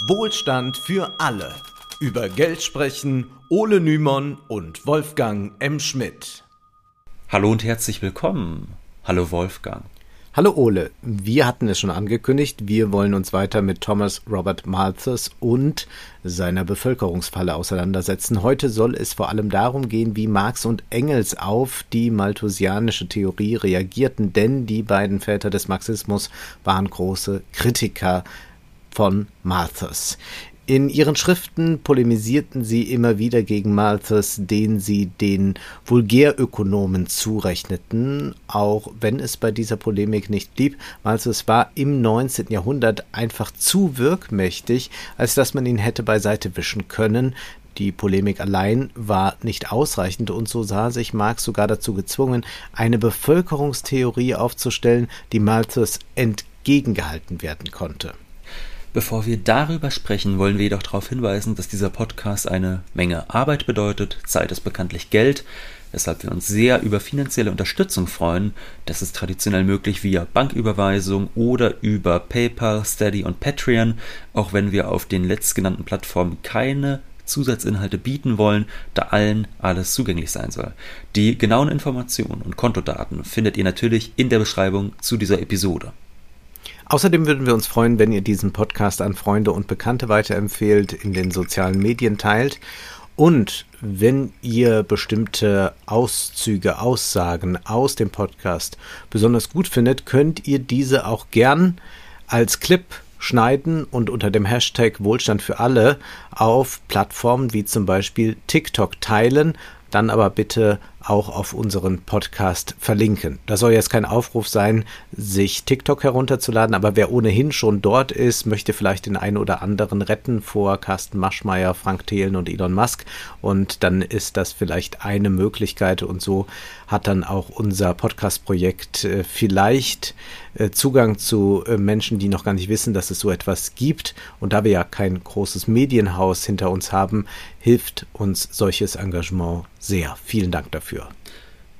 Wohlstand für alle. Über Geld sprechen Ole Nymon und Wolfgang M. Schmidt. Hallo und herzlich willkommen. Hallo Wolfgang. Hallo Ole, wir hatten es schon angekündigt, wir wollen uns weiter mit Thomas Robert Malthus und seiner Bevölkerungsfalle auseinandersetzen. Heute soll es vor allem darum gehen, wie Marx und Engels auf die malthusianische Theorie reagierten, denn die beiden Väter des Marxismus waren große Kritiker von Malthus. In ihren Schriften polemisierten sie immer wieder gegen Malthus, den sie den Vulgärökonomen zurechneten, auch wenn es bei dieser Polemik nicht blieb. Malthus war im 19. Jahrhundert einfach zu wirkmächtig, als dass man ihn hätte beiseite wischen können. Die Polemik allein war nicht ausreichend und so sah sich Marx sogar dazu gezwungen, eine Bevölkerungstheorie aufzustellen, die Malthus entgegengehalten werden konnte. Bevor wir darüber sprechen, wollen wir jedoch darauf hinweisen, dass dieser Podcast eine Menge Arbeit bedeutet. Zeit ist bekanntlich Geld, weshalb wir uns sehr über finanzielle Unterstützung freuen. Das ist traditionell möglich via Banküberweisung oder über PayPal, Steady und Patreon, auch wenn wir auf den letztgenannten Plattformen keine Zusatzinhalte bieten wollen, da allen alles zugänglich sein soll. Die genauen Informationen und Kontodaten findet ihr natürlich in der Beschreibung zu dieser Episode. Außerdem würden wir uns freuen, wenn ihr diesen Podcast an Freunde und Bekannte weiterempfehlt, in den sozialen Medien teilt. Und wenn ihr bestimmte Auszüge, Aussagen aus dem Podcast besonders gut findet, könnt ihr diese auch gern als Clip schneiden und unter dem Hashtag Wohlstand für alle auf Plattformen wie zum Beispiel TikTok teilen, dann aber bitte auch auf unseren Podcast verlinken. Das soll jetzt kein Aufruf sein, sich TikTok herunterzuladen, aber wer ohnehin schon dort ist, möchte vielleicht den einen oder anderen retten vor Carsten Maschmeyer, Frank Thelen und Elon Musk. Und dann ist das vielleicht eine Möglichkeit. Und so hat dann auch unser Podcast-Projekt äh, vielleicht äh, Zugang zu äh, Menschen, die noch gar nicht wissen, dass es so etwas gibt. Und da wir ja kein großes Medienhaus hinter uns haben, hilft uns solches Engagement sehr. Vielen Dank dafür.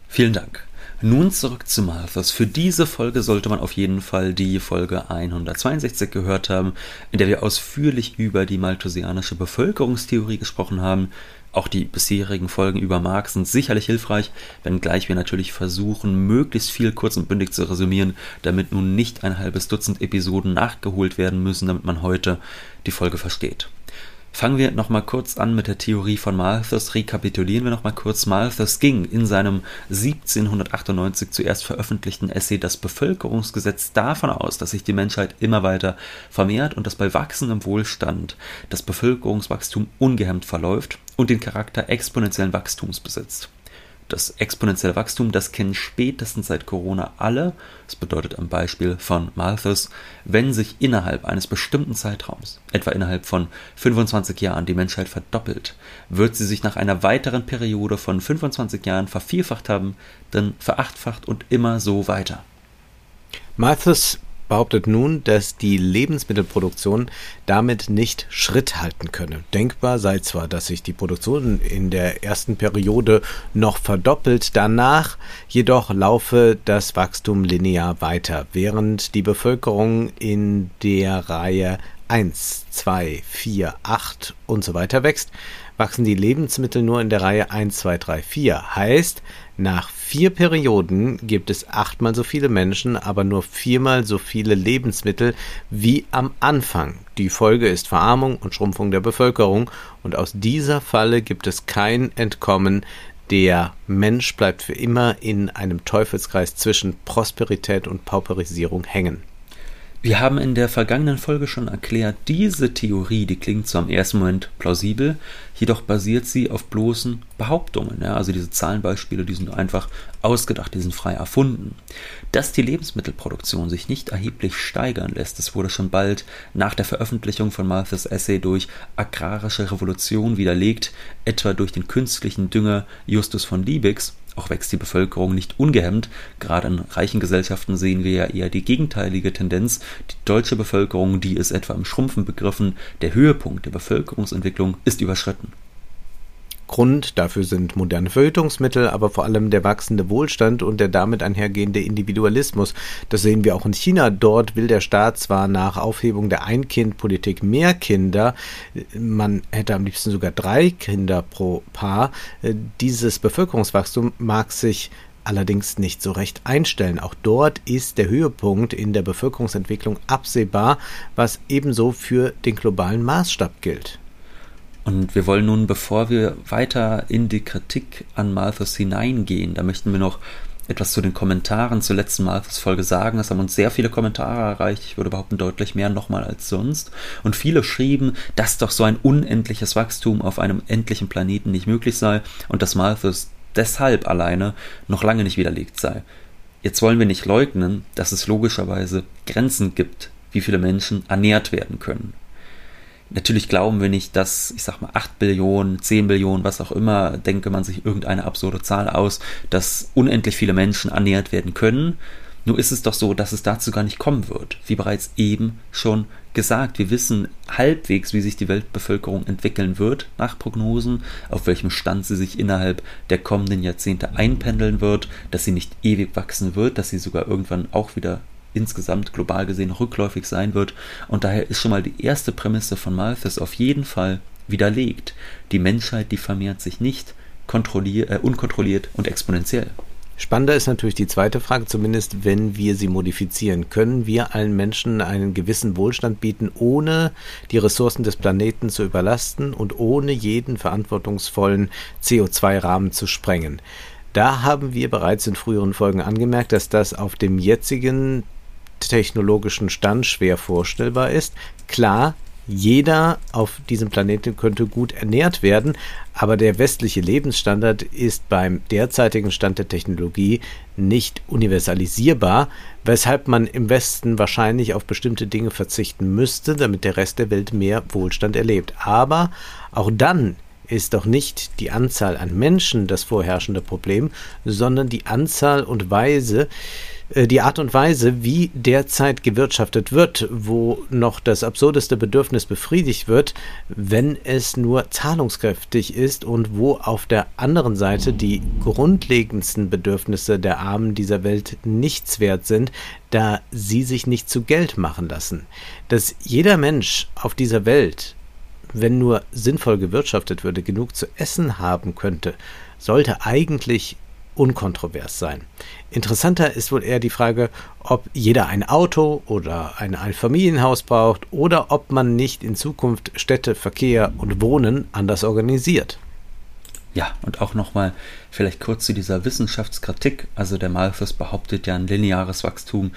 Vielen Dank. Nun zurück zu Malthus. Für diese Folge sollte man auf jeden Fall die Folge 162 gehört haben, in der wir ausführlich über die malthusianische Bevölkerungstheorie gesprochen haben. Auch die bisherigen Folgen über Marx sind sicherlich hilfreich, wenngleich wir natürlich versuchen, möglichst viel kurz und bündig zu resümieren, damit nun nicht ein halbes Dutzend Episoden nachgeholt werden müssen, damit man heute die Folge versteht. Fangen wir nochmal kurz an mit der Theorie von Malthus. Rekapitulieren wir nochmal kurz. Malthus ging in seinem 1798 zuerst veröffentlichten Essay Das Bevölkerungsgesetz davon aus, dass sich die Menschheit immer weiter vermehrt und dass bei wachsendem Wohlstand das Bevölkerungswachstum ungehemmt verläuft und den Charakter exponentiellen Wachstums besitzt. Das exponentielle Wachstum, das kennen spätestens seit Corona alle. Das bedeutet am Beispiel von Malthus, wenn sich innerhalb eines bestimmten Zeitraums, etwa innerhalb von 25 Jahren, die Menschheit verdoppelt, wird sie sich nach einer weiteren Periode von 25 Jahren vervierfacht haben, dann verachtfacht und immer so weiter. Malthus behauptet nun, dass die Lebensmittelproduktion damit nicht Schritt halten könne. Denkbar sei zwar, dass sich die Produktion in der ersten Periode noch verdoppelt, danach jedoch laufe das Wachstum linear weiter, während die Bevölkerung in der Reihe 1, 2, 4, 8 und so weiter wächst, wachsen die Lebensmittel nur in der Reihe 1, 2, 3, 4. Heißt, nach vier Perioden gibt es achtmal so viele Menschen, aber nur viermal so viele Lebensmittel wie am Anfang. Die Folge ist Verarmung und Schrumpfung der Bevölkerung und aus dieser Falle gibt es kein Entkommen. Der Mensch bleibt für immer in einem Teufelskreis zwischen Prosperität und Pauperisierung hängen. Wir haben in der vergangenen Folge schon erklärt, diese Theorie, die klingt zwar im ersten Moment plausibel, jedoch basiert sie auf bloßen Behauptungen. Ja? Also diese Zahlenbeispiele, die sind einfach ausgedacht, die sind frei erfunden. Dass die Lebensmittelproduktion sich nicht erheblich steigern lässt, das wurde schon bald nach der Veröffentlichung von Malthus Essay durch agrarische Revolution widerlegt, etwa durch den künstlichen Dünger Justus von Liebigs, auch wächst die Bevölkerung nicht ungehemmt. Gerade in reichen Gesellschaften sehen wir ja eher die gegenteilige Tendenz. Die deutsche Bevölkerung, die ist etwa im Schrumpfen begriffen. Der Höhepunkt der Bevölkerungsentwicklung ist überschritten. Grund dafür sind moderne Verhütungsmittel, aber vor allem der wachsende Wohlstand und der damit einhergehende Individualismus. Das sehen wir auch in China. Dort will der Staat zwar nach Aufhebung der Ein-Kind-Politik mehr Kinder, man hätte am liebsten sogar drei Kinder pro Paar. Dieses Bevölkerungswachstum mag sich allerdings nicht so recht einstellen. Auch dort ist der Höhepunkt in der Bevölkerungsentwicklung absehbar, was ebenso für den globalen Maßstab gilt. Und wir wollen nun, bevor wir weiter in die Kritik an Malthus hineingehen, da möchten wir noch etwas zu den Kommentaren zur letzten Malthus-Folge sagen. Es haben uns sehr viele Kommentare erreicht. Ich würde behaupten, deutlich mehr nochmal als sonst. Und viele schrieben, dass doch so ein unendliches Wachstum auf einem endlichen Planeten nicht möglich sei und dass Malthus deshalb alleine noch lange nicht widerlegt sei. Jetzt wollen wir nicht leugnen, dass es logischerweise Grenzen gibt, wie viele Menschen ernährt werden können. Natürlich glauben wir nicht, dass, ich sag mal, 8 Billionen, 10 Billionen, was auch immer, denke man sich irgendeine absurde Zahl aus, dass unendlich viele Menschen ernährt werden können. Nur ist es doch so, dass es dazu gar nicht kommen wird. Wie bereits eben schon gesagt, wir wissen halbwegs, wie sich die Weltbevölkerung entwickeln wird nach Prognosen, auf welchem Stand sie sich innerhalb der kommenden Jahrzehnte einpendeln wird, dass sie nicht ewig wachsen wird, dass sie sogar irgendwann auch wieder insgesamt global gesehen rückläufig sein wird. Und daher ist schon mal die erste Prämisse von Malthus auf jeden Fall widerlegt. Die Menschheit, die vermehrt sich nicht äh, unkontrolliert und exponentiell. Spannender ist natürlich die zweite Frage, zumindest wenn wir sie modifizieren. Können wir allen Menschen einen gewissen Wohlstand bieten, ohne die Ressourcen des Planeten zu überlasten und ohne jeden verantwortungsvollen CO2-Rahmen zu sprengen? Da haben wir bereits in früheren Folgen angemerkt, dass das auf dem jetzigen technologischen Stand schwer vorstellbar ist. Klar, jeder auf diesem Planeten könnte gut ernährt werden, aber der westliche Lebensstandard ist beim derzeitigen Stand der Technologie nicht universalisierbar, weshalb man im Westen wahrscheinlich auf bestimmte Dinge verzichten müsste, damit der Rest der Welt mehr Wohlstand erlebt. Aber auch dann ist doch nicht die Anzahl an Menschen das vorherrschende Problem, sondern die Anzahl und Weise, die Art und Weise, wie derzeit gewirtschaftet wird, wo noch das absurdeste Bedürfnis befriedigt wird, wenn es nur zahlungskräftig ist und wo auf der anderen Seite die grundlegendsten Bedürfnisse der Armen dieser Welt nichts wert sind, da sie sich nicht zu Geld machen lassen. Dass jeder Mensch auf dieser Welt, wenn nur sinnvoll gewirtschaftet würde, genug zu essen haben könnte, sollte eigentlich unkontrovers sein. Interessanter ist wohl eher die Frage, ob jeder ein Auto oder ein Einfamilienhaus braucht oder ob man nicht in Zukunft Städte, Verkehr und Wohnen anders organisiert. Ja, und auch nochmal vielleicht kurz zu dieser Wissenschaftskritik. Also der Malthus behauptet ja ein lineares Wachstum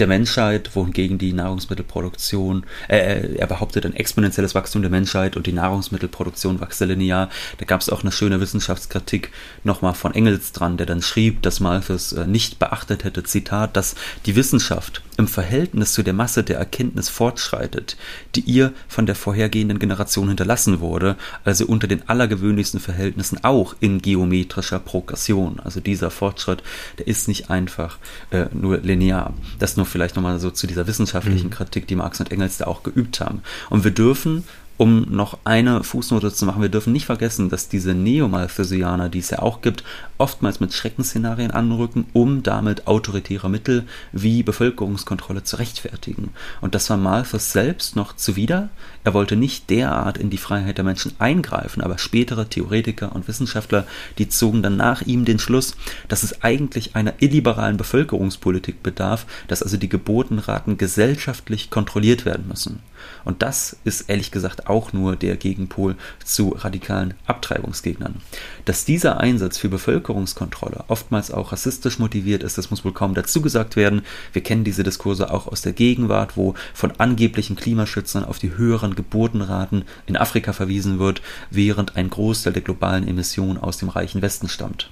der Menschheit, wohingegen die Nahrungsmittelproduktion, äh, äh, er behauptet ein exponentielles Wachstum der Menschheit und die Nahrungsmittelproduktion wachse linear. Da gab es auch eine schöne Wissenschaftskritik nochmal von Engels dran, der dann schrieb, dass Malthus äh, nicht beachtet hätte, Zitat, dass die Wissenschaft im Verhältnis zu der Masse der Erkenntnis fortschreitet, die ihr von der vorhergehenden Generation hinterlassen wurde, also unter den allergewöhnlichsten Verhältnissen auch in geometrischer Progression. Also dieser Fortschritt, der ist nicht einfach äh, nur linear. Das nur vielleicht nochmal so zu dieser wissenschaftlichen mhm. Kritik, die Marx und Engels da auch geübt haben. Und wir dürfen um noch eine Fußnote zu machen, wir dürfen nicht vergessen, dass diese Neomalthusianer, die es ja auch gibt, oftmals mit Schreckensszenarien anrücken, um damit autoritäre Mittel wie Bevölkerungskontrolle zu rechtfertigen. Und das war Malthus selbst noch zuwider. Er wollte nicht derart in die Freiheit der Menschen eingreifen, aber spätere Theoretiker und Wissenschaftler, die zogen dann nach ihm den Schluss, dass es eigentlich einer illiberalen Bevölkerungspolitik bedarf, dass also die Geburtenraten gesellschaftlich kontrolliert werden müssen. Und das ist ehrlich gesagt auch nur der Gegenpol zu radikalen Abtreibungsgegnern. Dass dieser Einsatz für Bevölkerungskontrolle oftmals auch rassistisch motiviert ist, das muss wohl kaum dazu gesagt werden. Wir kennen diese Diskurse auch aus der Gegenwart, wo von angeblichen Klimaschützern auf die höheren Geburtenraten in Afrika verwiesen wird, während ein Großteil der globalen Emissionen aus dem reichen Westen stammt.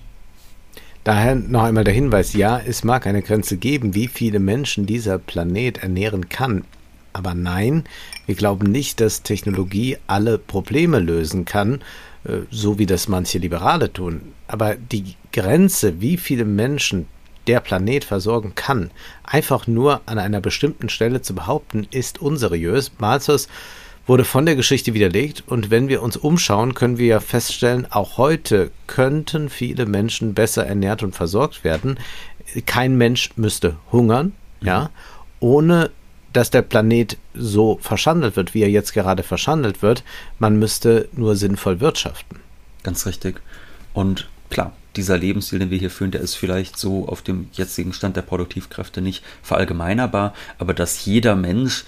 Daher noch einmal der Hinweis, ja, es mag eine Grenze geben, wie viele Menschen dieser Planet ernähren kann. Aber nein, wir glauben nicht, dass Technologie alle Probleme lösen kann, äh, so wie das manche Liberale tun. Aber die Grenze, wie viele Menschen der Planet versorgen kann, einfach nur an einer bestimmten Stelle zu behaupten, ist unseriös. Malthus wurde von der Geschichte widerlegt. Und wenn wir uns umschauen, können wir ja feststellen, auch heute könnten viele Menschen besser ernährt und versorgt werden. Kein Mensch müsste hungern, ja, ohne dass der Planet so verschandelt wird, wie er jetzt gerade verschandelt wird. Man müsste nur sinnvoll wirtschaften. Ganz richtig. Und klar, dieser Lebensstil, den wir hier führen, der ist vielleicht so auf dem jetzigen Stand der Produktivkräfte nicht verallgemeinerbar, aber dass jeder Mensch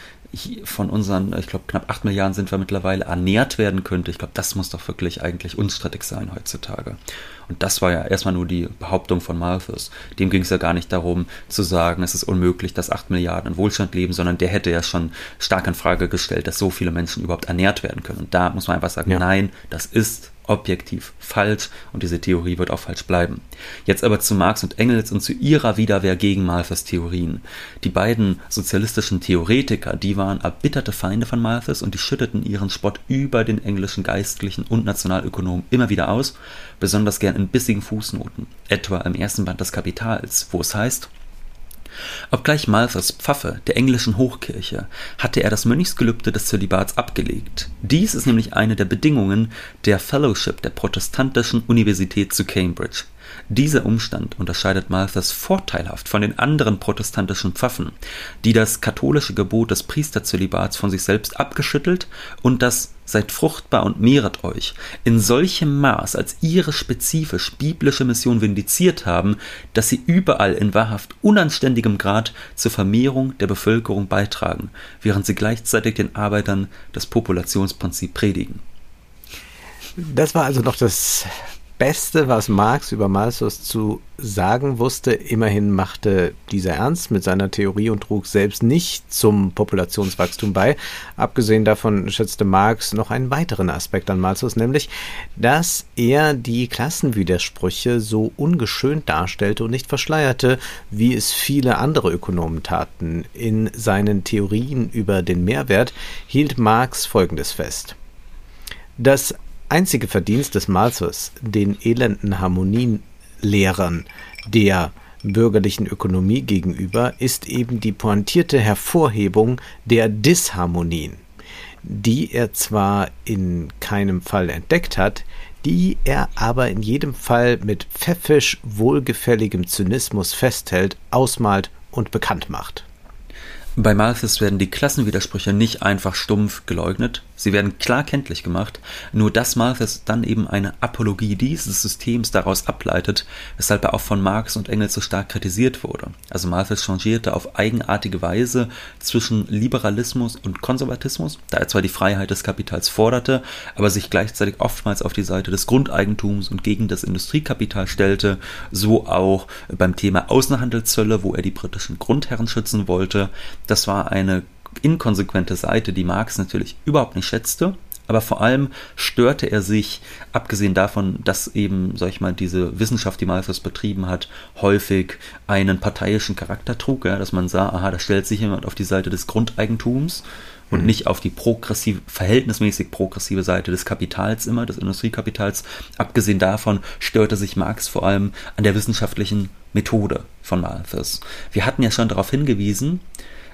von unseren, ich glaube, knapp 8 Milliarden sind wir mittlerweile, ernährt werden könnte, ich glaube, das muss doch wirklich eigentlich unstrittig sein heutzutage. Und das war ja erstmal nur die Behauptung von Malthus. Dem ging es ja gar nicht darum zu sagen, es ist unmöglich, dass 8 Milliarden in Wohlstand leben, sondern der hätte ja schon stark in Frage gestellt, dass so viele Menschen überhaupt ernährt werden können. Und da muss man einfach sagen, ja. nein, das ist objektiv falsch und diese Theorie wird auch falsch bleiben. Jetzt aber zu Marx und Engels und zu ihrer Widerwehr gegen Malthus Theorien. Die beiden sozialistischen Theoretiker, die waren erbitterte Feinde von Malthus und die schütteten ihren Spott über den englischen Geistlichen und Nationalökonomen immer wieder aus, besonders gern in bissigen Fußnoten, etwa im ersten Band des Kapitals, wo es heißt, Obgleich Malthus Pfaffe der englischen Hochkirche, hatte er das Mönchsgelübde des Zölibats abgelegt. Dies ist nämlich eine der Bedingungen der Fellowship der protestantischen Universität zu Cambridge dieser Umstand unterscheidet Malthus vorteilhaft von den anderen protestantischen Pfaffen, die das katholische Gebot des Priesterzölibats von sich selbst abgeschüttelt und das Seid fruchtbar und mehret euch in solchem Maß als ihre spezifisch biblische Mission vindiziert haben, dass sie überall in wahrhaft unanständigem Grad zur Vermehrung der Bevölkerung beitragen, während sie gleichzeitig den Arbeitern das Populationsprinzip predigen. Das war also noch das Beste, was Marx über Malthus zu sagen wusste. Immerhin machte dieser ernst mit seiner Theorie und trug selbst nicht zum Populationswachstum bei. Abgesehen davon schätzte Marx noch einen weiteren Aspekt an Malthus, nämlich, dass er die Klassenwidersprüche so ungeschönt darstellte und nicht verschleierte, wie es viele andere Ökonomen taten. In seinen Theorien über den Mehrwert hielt Marx Folgendes fest. Das einzige Verdienst des Malthus, den elenden Harmonienlehrern der bürgerlichen Ökonomie gegenüber, ist eben die pointierte Hervorhebung der Disharmonien, die er zwar in keinem Fall entdeckt hat, die er aber in jedem Fall mit pfeffisch wohlgefälligem Zynismus festhält, ausmalt und bekannt macht. Bei Malthus werden die Klassenwidersprüche nicht einfach stumpf geleugnet, sie werden klar kenntlich gemacht, nur dass Malthus dann eben eine Apologie dieses Systems daraus ableitet, weshalb er auch von Marx und Engels so stark kritisiert wurde. Also Malthus changierte auf eigenartige Weise zwischen Liberalismus und Konservatismus, da er zwar die Freiheit des Kapitals forderte, aber sich gleichzeitig oftmals auf die Seite des Grundeigentums und gegen das Industriekapital stellte, so auch beim Thema Außenhandelszölle, wo er die britischen Grundherren schützen wollte, das war eine inkonsequente Seite, die Marx natürlich überhaupt nicht schätzte. Aber vor allem störte er sich, abgesehen davon, dass eben, sag ich mal, diese Wissenschaft, die Malthus betrieben hat, häufig einen parteiischen Charakter trug, ja, dass man sah, aha, da stellt sich jemand auf die Seite des Grundeigentums und mhm. nicht auf die progressive, verhältnismäßig progressive Seite des Kapitals immer, des Industriekapitals. Abgesehen davon störte sich Marx vor allem an der wissenschaftlichen Methode von Malthus. Wir hatten ja schon darauf hingewiesen,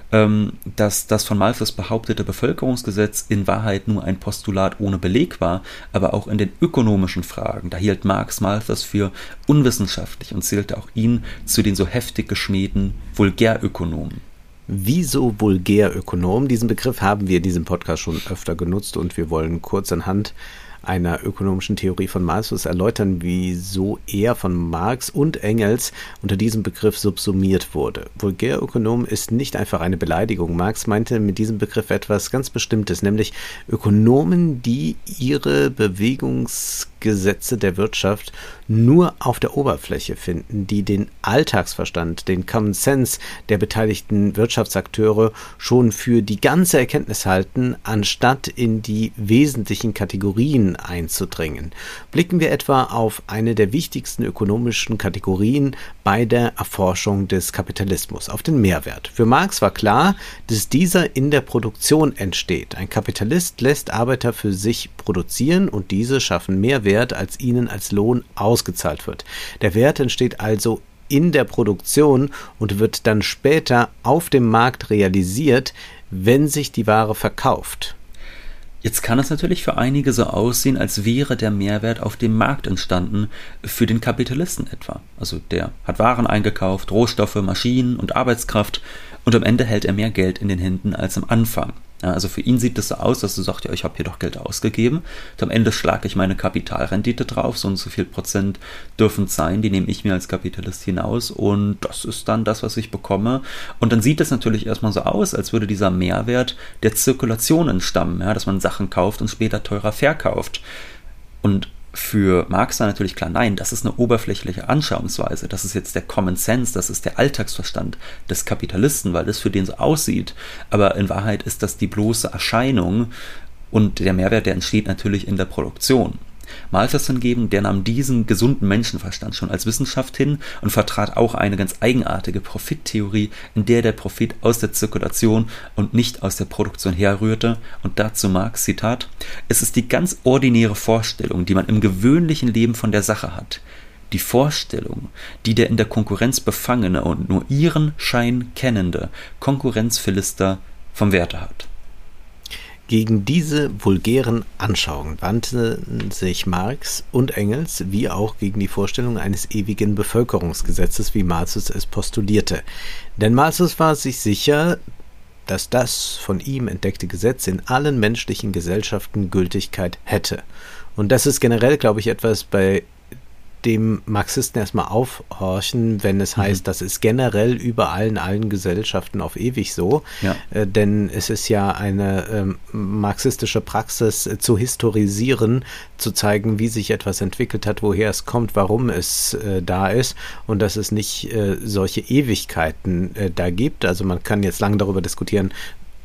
dass das von Malthus behauptete Bevölkerungsgesetz in Wahrheit nur ein Postulat ohne Beleg war, aber auch in den ökonomischen Fragen. Da hielt Marx Malthus für unwissenschaftlich und zählte auch ihn zu den so heftig geschmähten Vulgärökonomen. Wieso Vulgärökonom? Diesen Begriff haben wir in diesem Podcast schon öfter genutzt und wir wollen kurz anhand einer ökonomischen Theorie von Malthus erläutern, wieso er von Marx und Engels unter diesem Begriff subsumiert wurde. Vulgärökonom ist nicht einfach eine Beleidigung. Marx meinte mit diesem Begriff etwas ganz Bestimmtes, nämlich Ökonomen, die ihre Bewegungs Gesetze der Wirtschaft nur auf der Oberfläche finden, die den Alltagsverstand, den Common Sense der beteiligten Wirtschaftsakteure schon für die ganze Erkenntnis halten, anstatt in die wesentlichen Kategorien einzudringen. Blicken wir etwa auf eine der wichtigsten ökonomischen Kategorien bei der Erforschung des Kapitalismus, auf den Mehrwert. Für Marx war klar, dass dieser in der Produktion entsteht. Ein Kapitalist lässt Arbeiter für sich produzieren und diese schaffen Mehrwert Wert als ihnen als Lohn ausgezahlt wird. Der Wert entsteht also in der Produktion und wird dann später auf dem Markt realisiert, wenn sich die Ware verkauft. Jetzt kann es natürlich für einige so aussehen, als wäre der Mehrwert auf dem Markt entstanden, für den Kapitalisten etwa. Also der hat Waren eingekauft, Rohstoffe, Maschinen und Arbeitskraft und am Ende hält er mehr Geld in den Händen als am Anfang. Ja, also für ihn sieht es so aus, dass du sagst, ja, ich habe hier doch Geld ausgegeben. Und am Ende schlage ich meine Kapitalrendite drauf, so und so viel Prozent dürfen es sein, die nehme ich mir als Kapitalist hinaus und das ist dann das, was ich bekomme. Und dann sieht es natürlich erstmal so aus, als würde dieser Mehrwert der Zirkulation entstammen, ja, dass man Sachen kauft und später teurer verkauft. Und für Marx war natürlich klar, nein, das ist eine oberflächliche Anschauungsweise, das ist jetzt der Common Sense, das ist der Alltagsverstand des Kapitalisten, weil das für den so aussieht. Aber in Wahrheit ist das die bloße Erscheinung und der Mehrwert, der entsteht natürlich in der Produktion. Malthus hingegen, der nahm diesen gesunden Menschenverstand schon als Wissenschaft hin und vertrat auch eine ganz eigenartige Profittheorie, in der der Profit aus der Zirkulation und nicht aus der Produktion herrührte. Und dazu Marx, Zitat, es ist die ganz ordinäre Vorstellung, die man im gewöhnlichen Leben von der Sache hat. Die Vorstellung, die der in der Konkurrenz befangene und nur ihren Schein kennende Konkurrenzphilister vom Werte hat. Gegen diese vulgären Anschauungen wandten sich Marx und Engels wie auch gegen die Vorstellung eines ewigen Bevölkerungsgesetzes, wie Malthus es postulierte. Denn Malthus war sich sicher, dass das von ihm entdeckte Gesetz in allen menschlichen Gesellschaften Gültigkeit hätte. Und das ist generell, glaube ich, etwas, bei dem Marxisten erstmal aufhorchen, wenn es mhm. heißt, das ist generell überall in allen Gesellschaften auf ewig so. Ja. Äh, denn es ist ja eine ähm, marxistische Praxis äh, zu historisieren, zu zeigen, wie sich etwas entwickelt hat, woher es kommt, warum es äh, da ist und dass es nicht äh, solche Ewigkeiten äh, da gibt. Also man kann jetzt lange darüber diskutieren,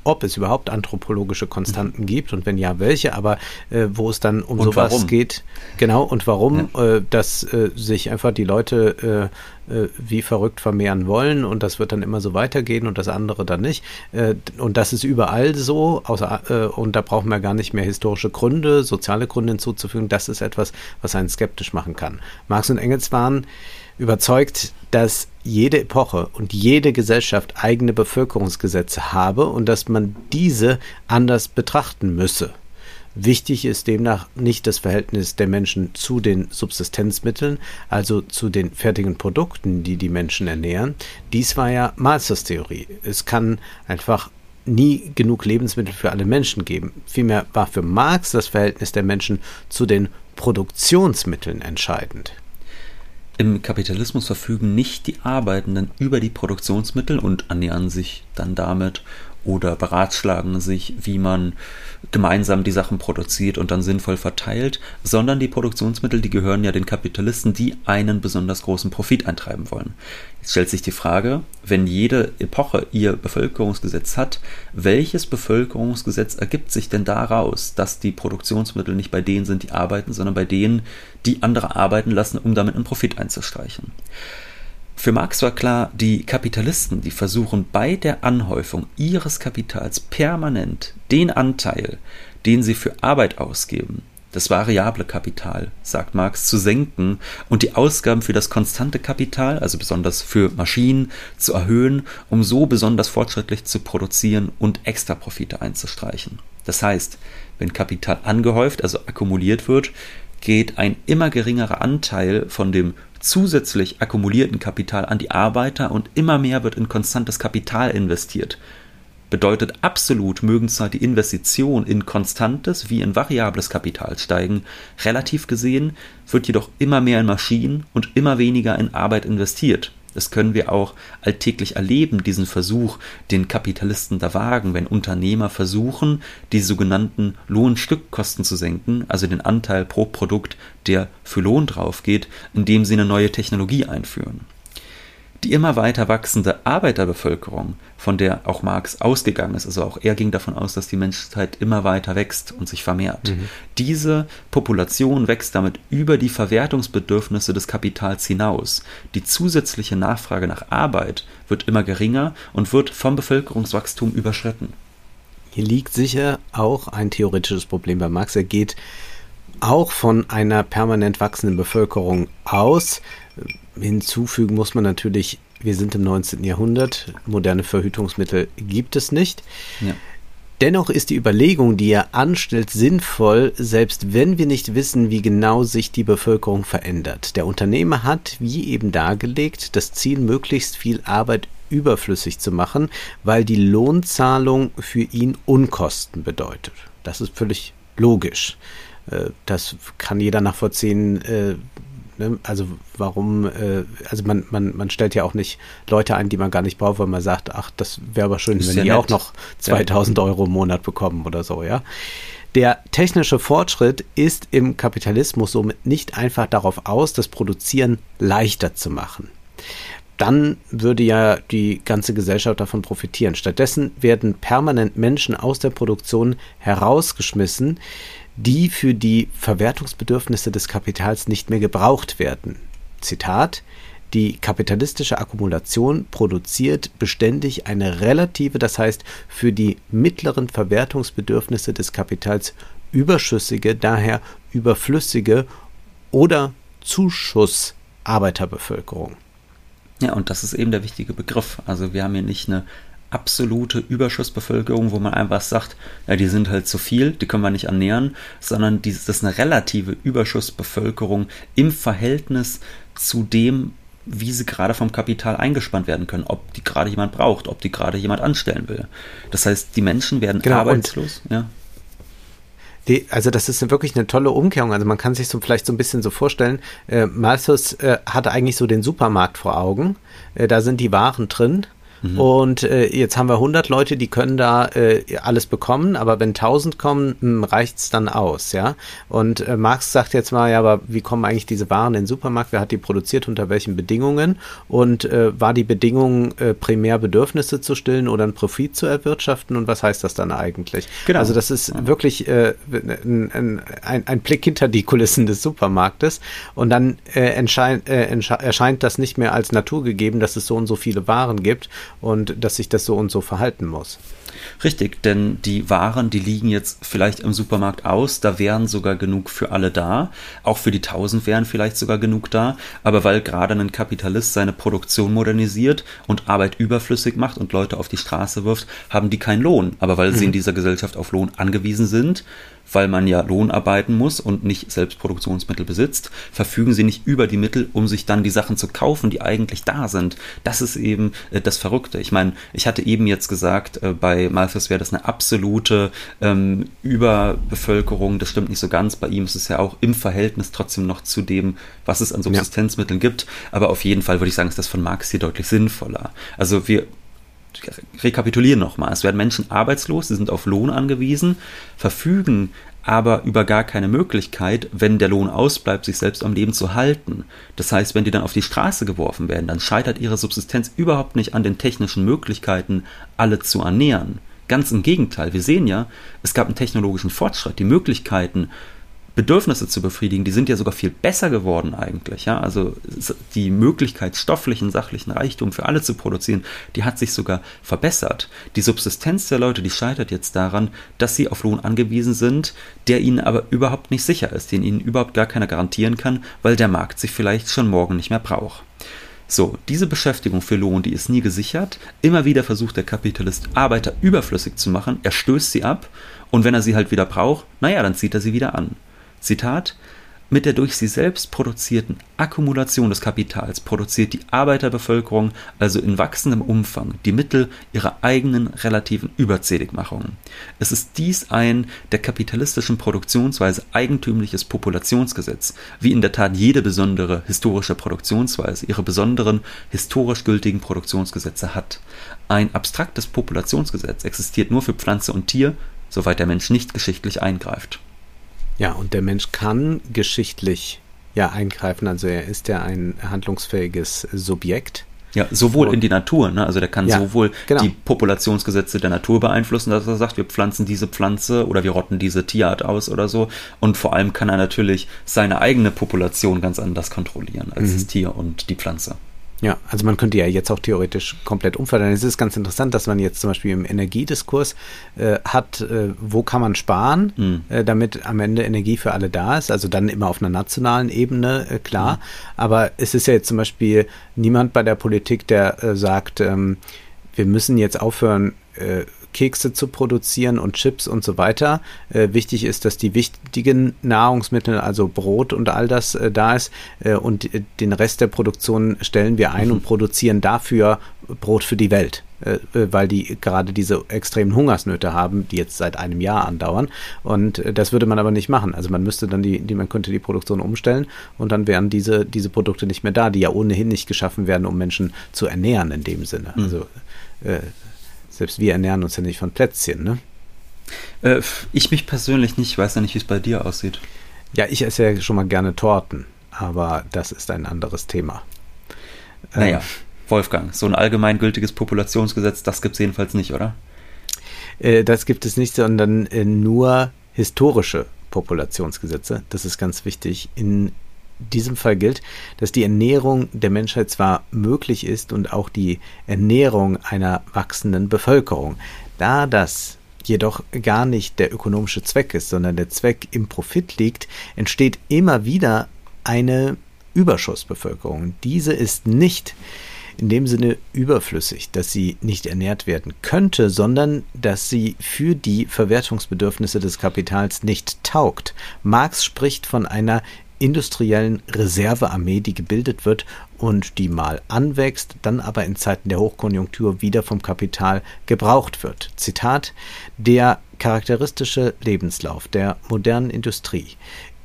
ob es überhaupt anthropologische Konstanten mhm. gibt und wenn ja, welche, aber äh, wo es dann um und sowas warum? geht, genau, und warum, ja. äh, dass äh, sich einfach die Leute äh, äh, wie verrückt vermehren wollen und das wird dann immer so weitergehen und das andere dann nicht. Äh, und das ist überall so, außer, und da brauchen wir gar nicht mehr historische Gründe, soziale Gründe hinzuzufügen. Das ist etwas, was einen skeptisch machen kann. Marx und Engels waren überzeugt, dass jede Epoche und jede Gesellschaft eigene Bevölkerungsgesetze habe und dass man diese anders betrachten müsse. Wichtig ist demnach nicht das Verhältnis der Menschen zu den Subsistenzmitteln, also zu den fertigen Produkten, die die Menschen ernähren. Dies war ja Malthus Theorie. Es kann einfach nie genug Lebensmittel für alle Menschen geben. Vielmehr war für Marx das Verhältnis der Menschen zu den Produktionsmitteln entscheidend. Im Kapitalismus verfügen nicht die Arbeitenden über die Produktionsmittel und ernähren sich dann damit oder beratschlagen sich, wie man gemeinsam die Sachen produziert und dann sinnvoll verteilt, sondern die Produktionsmittel, die gehören ja den Kapitalisten, die einen besonders großen Profit eintreiben wollen. Jetzt stellt sich die Frage, wenn jede Epoche ihr Bevölkerungsgesetz hat, welches Bevölkerungsgesetz ergibt sich denn daraus, dass die Produktionsmittel nicht bei denen sind, die arbeiten, sondern bei denen, die andere arbeiten lassen, um damit einen Profit einzustreichen? Für Marx war klar, die Kapitalisten, die versuchen bei der Anhäufung ihres Kapitals permanent den Anteil, den sie für Arbeit ausgeben, das variable Kapital, sagt Marx, zu senken und die Ausgaben für das konstante Kapital, also besonders für Maschinen, zu erhöhen, um so besonders fortschrittlich zu produzieren und Extraprofite einzustreichen. Das heißt, wenn Kapital angehäuft, also akkumuliert wird, geht ein immer geringerer Anteil von dem zusätzlich akkumulierten Kapital an die Arbeiter und immer mehr wird in konstantes Kapital investiert. Bedeutet absolut mögen zwar die Investitionen in konstantes wie in variables Kapital steigen, relativ gesehen wird jedoch immer mehr in Maschinen und immer weniger in Arbeit investiert. Das können wir auch alltäglich erleben, diesen Versuch, den Kapitalisten da wagen, wenn Unternehmer versuchen, die sogenannten Lohnstückkosten zu senken, also den Anteil pro Produkt, der für Lohn draufgeht, indem sie eine neue Technologie einführen. Die immer weiter wachsende Arbeiterbevölkerung, von der auch Marx ausgegangen ist, also auch er ging davon aus, dass die Menschheit immer weiter wächst und sich vermehrt. Mhm. Diese Population wächst damit über die Verwertungsbedürfnisse des Kapitals hinaus. Die zusätzliche Nachfrage nach Arbeit wird immer geringer und wird vom Bevölkerungswachstum überschritten. Hier liegt sicher auch ein theoretisches Problem bei Marx. Er geht auch von einer permanent wachsenden Bevölkerung aus. Hinzufügen muss man natürlich, wir sind im 19. Jahrhundert, moderne Verhütungsmittel gibt es nicht. Ja. Dennoch ist die Überlegung, die er anstellt, sinnvoll, selbst wenn wir nicht wissen, wie genau sich die Bevölkerung verändert. Der Unternehmer hat, wie eben dargelegt, das Ziel, möglichst viel Arbeit überflüssig zu machen, weil die Lohnzahlung für ihn Unkosten bedeutet. Das ist völlig logisch. Äh, das kann jeder nachvollziehen, äh, Ne? Also warum, äh, also man, man, man stellt ja auch nicht Leute ein, die man gar nicht braucht, weil man sagt, ach, das wäre aber schön, wenn die nett. auch noch 2000 ja. Euro im Monat bekommen oder so, ja. Der technische Fortschritt ist im Kapitalismus somit nicht einfach darauf aus, das Produzieren leichter zu machen. Dann würde ja die ganze Gesellschaft davon profitieren. Stattdessen werden permanent Menschen aus der Produktion herausgeschmissen, die für die Verwertungsbedürfnisse des Kapitals nicht mehr gebraucht werden. Zitat die kapitalistische Akkumulation produziert beständig eine relative, das heißt für die mittleren Verwertungsbedürfnisse des Kapitals überschüssige, daher überflüssige oder Zuschussarbeiterbevölkerung. Ja, und das ist eben der wichtige Begriff. Also wir haben hier nicht eine absolute Überschussbevölkerung, wo man einfach sagt, ja, die sind halt zu viel, die können wir nicht ernähren, sondern das ist eine relative Überschussbevölkerung im Verhältnis zu dem, wie sie gerade vom Kapital eingespannt werden können, ob die gerade jemand braucht, ob die gerade jemand anstellen will. Das heißt, die Menschen werden genau, arbeitslos. Ja. Die, also das ist wirklich eine tolle Umkehrung. Also man kann sich so vielleicht so ein bisschen so vorstellen, äh, Malthus äh, hat eigentlich so den Supermarkt vor Augen. Äh, da sind die Waren drin Mhm. Und äh, jetzt haben wir 100 Leute, die können da äh, alles bekommen, aber wenn 1000 kommen, hm, reicht's dann aus, ja. Und äh, Marx sagt jetzt mal, ja, aber wie kommen eigentlich diese Waren in den Supermarkt? Wer hat die produziert? Unter welchen Bedingungen? Und äh, war die Bedingung, äh, primär Bedürfnisse zu stillen oder einen Profit zu erwirtschaften? Und was heißt das dann eigentlich? Genau. Also das ist ja. wirklich äh, ein, ein, ein Blick hinter die Kulissen des Supermarktes. Und dann äh, äh, erscheint das nicht mehr als naturgegeben, dass es so und so viele Waren gibt und dass sich das so und so verhalten muss. Richtig, denn die Waren, die liegen jetzt vielleicht im Supermarkt aus, da wären sogar genug für alle da, auch für die 1000 wären vielleicht sogar genug da, aber weil gerade ein Kapitalist seine Produktion modernisiert und Arbeit überflüssig macht und Leute auf die Straße wirft, haben die keinen Lohn, aber weil sie in mhm. dieser Gesellschaft auf Lohn angewiesen sind, weil man ja Lohn arbeiten muss und nicht selbst Produktionsmittel besitzt, verfügen sie nicht über die Mittel, um sich dann die Sachen zu kaufen, die eigentlich da sind. Das ist eben äh, das Verrückte. Ich meine, ich hatte eben jetzt gesagt, äh, bei Malthus wäre das eine absolute ähm, Überbevölkerung. Das stimmt nicht so ganz. Bei ihm ist es ja auch im Verhältnis trotzdem noch zu dem, was es an Subsistenzmitteln ja. gibt. Aber auf jeden Fall würde ich sagen, ist das von Marx hier deutlich sinnvoller. Also wir rekapitulieren nochmal. Es werden Menschen arbeitslos, sie sind auf Lohn angewiesen, verfügen aber über gar keine Möglichkeit, wenn der Lohn ausbleibt, sich selbst am Leben zu halten. Das heißt, wenn die dann auf die Straße geworfen werden, dann scheitert ihre Subsistenz überhaupt nicht an den technischen Möglichkeiten, alle zu ernähren. Ganz im Gegenteil, wir sehen ja, es gab einen technologischen Fortschritt, die Möglichkeiten, Bedürfnisse zu befriedigen, die sind ja sogar viel besser geworden eigentlich. Ja? Also die Möglichkeit, stofflichen, sachlichen Reichtum für alle zu produzieren, die hat sich sogar verbessert. Die Subsistenz der Leute, die scheitert jetzt daran, dass sie auf Lohn angewiesen sind, der ihnen aber überhaupt nicht sicher ist, den ihnen überhaupt gar keiner garantieren kann, weil der Markt sich vielleicht schon morgen nicht mehr braucht. So, diese Beschäftigung für Lohn, die ist nie gesichert. Immer wieder versucht der Kapitalist, Arbeiter überflüssig zu machen. Er stößt sie ab und wenn er sie halt wieder braucht, naja, dann zieht er sie wieder an. Zitat, mit der durch sie selbst produzierten Akkumulation des Kapitals produziert die Arbeiterbevölkerung also in wachsendem Umfang die Mittel ihrer eigenen relativen Überzähligmachung. Es ist dies ein der kapitalistischen Produktionsweise eigentümliches Populationsgesetz, wie in der Tat jede besondere historische Produktionsweise ihre besonderen historisch gültigen Produktionsgesetze hat. Ein abstraktes Populationsgesetz existiert nur für Pflanze und Tier, soweit der Mensch nicht geschichtlich eingreift. Ja, und der Mensch kann geschichtlich ja eingreifen. Also er ist ja ein handlungsfähiges Subjekt. Ja, sowohl und, in die Natur, ne? also der kann ja, sowohl genau. die Populationsgesetze der Natur beeinflussen, dass er sagt, wir pflanzen diese Pflanze oder wir rotten diese Tierart aus oder so. Und vor allem kann er natürlich seine eigene Population ganz anders kontrollieren als mhm. das Tier und die Pflanze. Ja, also man könnte ja jetzt auch theoretisch komplett umverteilen. Es ist ganz interessant, dass man jetzt zum Beispiel im Energiediskurs äh, hat, äh, wo kann man sparen, mhm. äh, damit am Ende Energie für alle da ist. Also dann immer auf einer nationalen Ebene, äh, klar. Mhm. Aber es ist ja jetzt zum Beispiel niemand bei der Politik, der äh, sagt, ähm, wir müssen jetzt aufhören, äh, Kekse zu produzieren und Chips und so weiter. Äh, wichtig ist, dass die wichtigen Nahrungsmittel, also Brot und all das äh, da ist. Äh, und äh, den Rest der Produktion stellen wir ein mhm. und produzieren dafür Brot für die Welt. Äh, äh, weil die gerade diese extremen Hungersnöte haben, die jetzt seit einem Jahr andauern. Und das würde man aber nicht machen. Also man müsste dann die, die, man könnte die Produktion umstellen und dann wären diese, diese Produkte nicht mehr da, die ja ohnehin nicht geschaffen werden, um Menschen zu ernähren in dem Sinne. Mhm. Also äh, selbst wir ernähren uns ja nicht von Plätzchen, ne? Äh, ich mich persönlich nicht, weiß ja nicht, wie es bei dir aussieht. Ja, ich esse ja schon mal gerne Torten, aber das ist ein anderes Thema. Naja. Ähm, Wolfgang, so ein allgemeingültiges Populationsgesetz, das gibt es jedenfalls nicht, oder? Äh, das gibt es nicht, sondern äh, nur historische Populationsgesetze. Das ist ganz wichtig. In diesem Fall gilt, dass die Ernährung der Menschheit zwar möglich ist und auch die Ernährung einer wachsenden Bevölkerung. Da das jedoch gar nicht der ökonomische Zweck ist, sondern der Zweck im Profit liegt, entsteht immer wieder eine Überschussbevölkerung. Diese ist nicht in dem Sinne überflüssig, dass sie nicht ernährt werden könnte, sondern dass sie für die Verwertungsbedürfnisse des Kapitals nicht taugt. Marx spricht von einer industriellen Reservearmee, die gebildet wird und die mal anwächst, dann aber in Zeiten der Hochkonjunktur wieder vom Kapital gebraucht wird. Zitat Der charakteristische Lebenslauf der modernen Industrie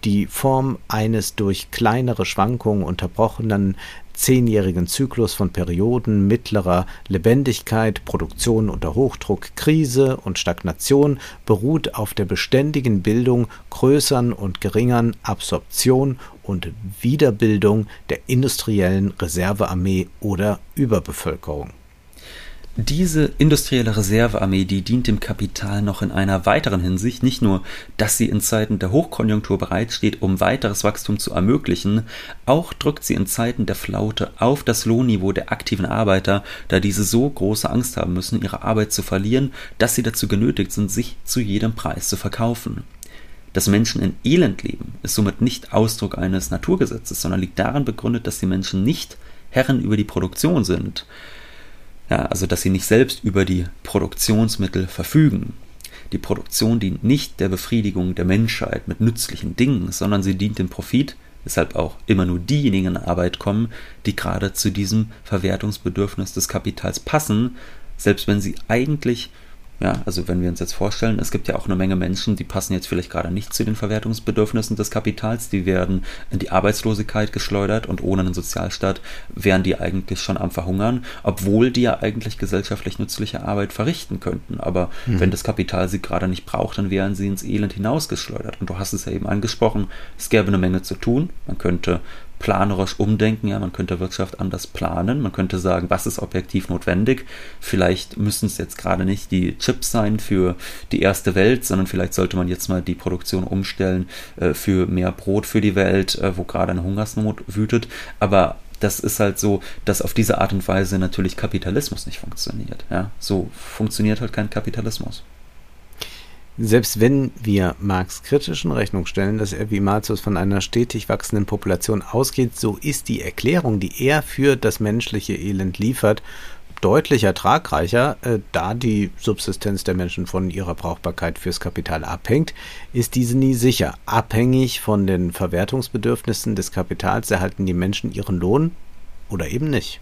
die Form eines durch kleinere Schwankungen unterbrochenen zehnjährigen Zyklus von Perioden mittlerer Lebendigkeit, Produktion unter Hochdruck, Krise und Stagnation beruht auf der beständigen Bildung größeren und geringeren Absorption und Wiederbildung der industriellen Reservearmee oder Überbevölkerung diese industrielle Reservearmee, die dient dem Kapital noch in einer weiteren Hinsicht, nicht nur, dass sie in Zeiten der Hochkonjunktur bereitsteht, um weiteres Wachstum zu ermöglichen, auch drückt sie in Zeiten der Flaute auf das Lohnniveau der aktiven Arbeiter, da diese so große Angst haben müssen, ihre Arbeit zu verlieren, dass sie dazu genötigt sind, sich zu jedem Preis zu verkaufen. Dass Menschen in Elend leben, ist somit nicht Ausdruck eines Naturgesetzes, sondern liegt daran begründet, dass die Menschen nicht Herren über die Produktion sind. Ja, also dass sie nicht selbst über die Produktionsmittel verfügen. Die Produktion dient nicht der Befriedigung der Menschheit mit nützlichen Dingen, sondern sie dient dem Profit, weshalb auch immer nur diejenigen in Arbeit kommen, die gerade zu diesem Verwertungsbedürfnis des Kapitals passen, selbst wenn sie eigentlich ja, also wenn wir uns jetzt vorstellen, es gibt ja auch eine Menge Menschen, die passen jetzt vielleicht gerade nicht zu den Verwertungsbedürfnissen des Kapitals, die werden in die Arbeitslosigkeit geschleudert und ohne einen Sozialstaat wären die eigentlich schon am Verhungern, obwohl die ja eigentlich gesellschaftlich nützliche Arbeit verrichten könnten. Aber mhm. wenn das Kapital sie gerade nicht braucht, dann wären sie ins Elend hinausgeschleudert. Und du hast es ja eben angesprochen, es gäbe eine Menge zu tun. Man könnte planerisch umdenken. Ja, man könnte Wirtschaft anders planen. Man könnte sagen, was ist objektiv notwendig. Vielleicht müssen es jetzt gerade nicht die Chips sein für die erste Welt, sondern vielleicht sollte man jetzt mal die Produktion umstellen äh, für mehr Brot für die Welt, äh, wo gerade eine Hungersnot wütet. Aber das ist halt so, dass auf diese Art und Weise natürlich Kapitalismus nicht funktioniert. Ja, so funktioniert halt kein Kapitalismus. Selbst wenn wir Marx kritisch in Rechnung stellen, dass er wie Malthus von einer stetig wachsenden Population ausgeht, so ist die Erklärung, die er für das menschliche Elend liefert, deutlich ertragreicher, äh, da die Subsistenz der Menschen von ihrer Brauchbarkeit fürs Kapital abhängt, ist diese nie sicher. Abhängig von den Verwertungsbedürfnissen des Kapitals erhalten die Menschen ihren Lohn oder eben nicht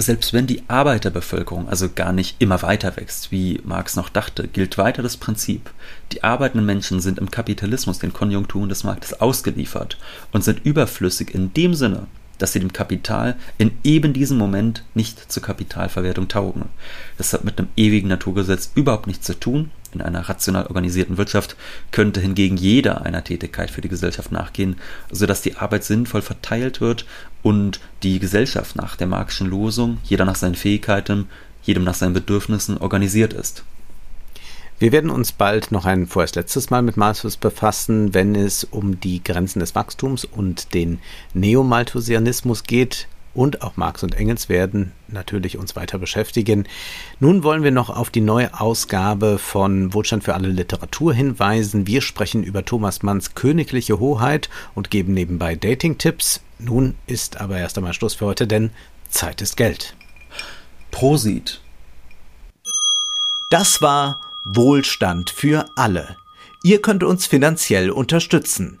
selbst wenn die Arbeiterbevölkerung also gar nicht immer weiter wächst, wie Marx noch dachte, gilt weiter das Prinzip, die arbeitenden Menschen sind im Kapitalismus den Konjunkturen des Marktes ausgeliefert und sind überflüssig in dem Sinne, dass sie dem Kapital in eben diesem Moment nicht zur Kapitalverwertung taugen. Das hat mit einem ewigen Naturgesetz überhaupt nichts zu tun. In einer rational organisierten Wirtschaft könnte hingegen jeder einer Tätigkeit für die Gesellschaft nachgehen, sodass die Arbeit sinnvoll verteilt wird und die Gesellschaft nach der Marxischen Losung, jeder nach seinen Fähigkeiten, jedem nach seinen Bedürfnissen organisiert ist. Wir werden uns bald noch ein vorerst letztes Mal mit Malthus befassen, wenn es um die Grenzen des Wachstums und den Neomalthusianismus geht. Und auch Marx und Engels werden natürlich uns weiter beschäftigen. Nun wollen wir noch auf die neue Ausgabe von Wohlstand für alle Literatur hinweisen. Wir sprechen über Thomas Manns Königliche Hoheit und geben nebenbei Dating-Tipps. Nun ist aber erst einmal Schluss für heute, denn Zeit ist Geld. Prosit. Das war Wohlstand für alle. Ihr könnt uns finanziell unterstützen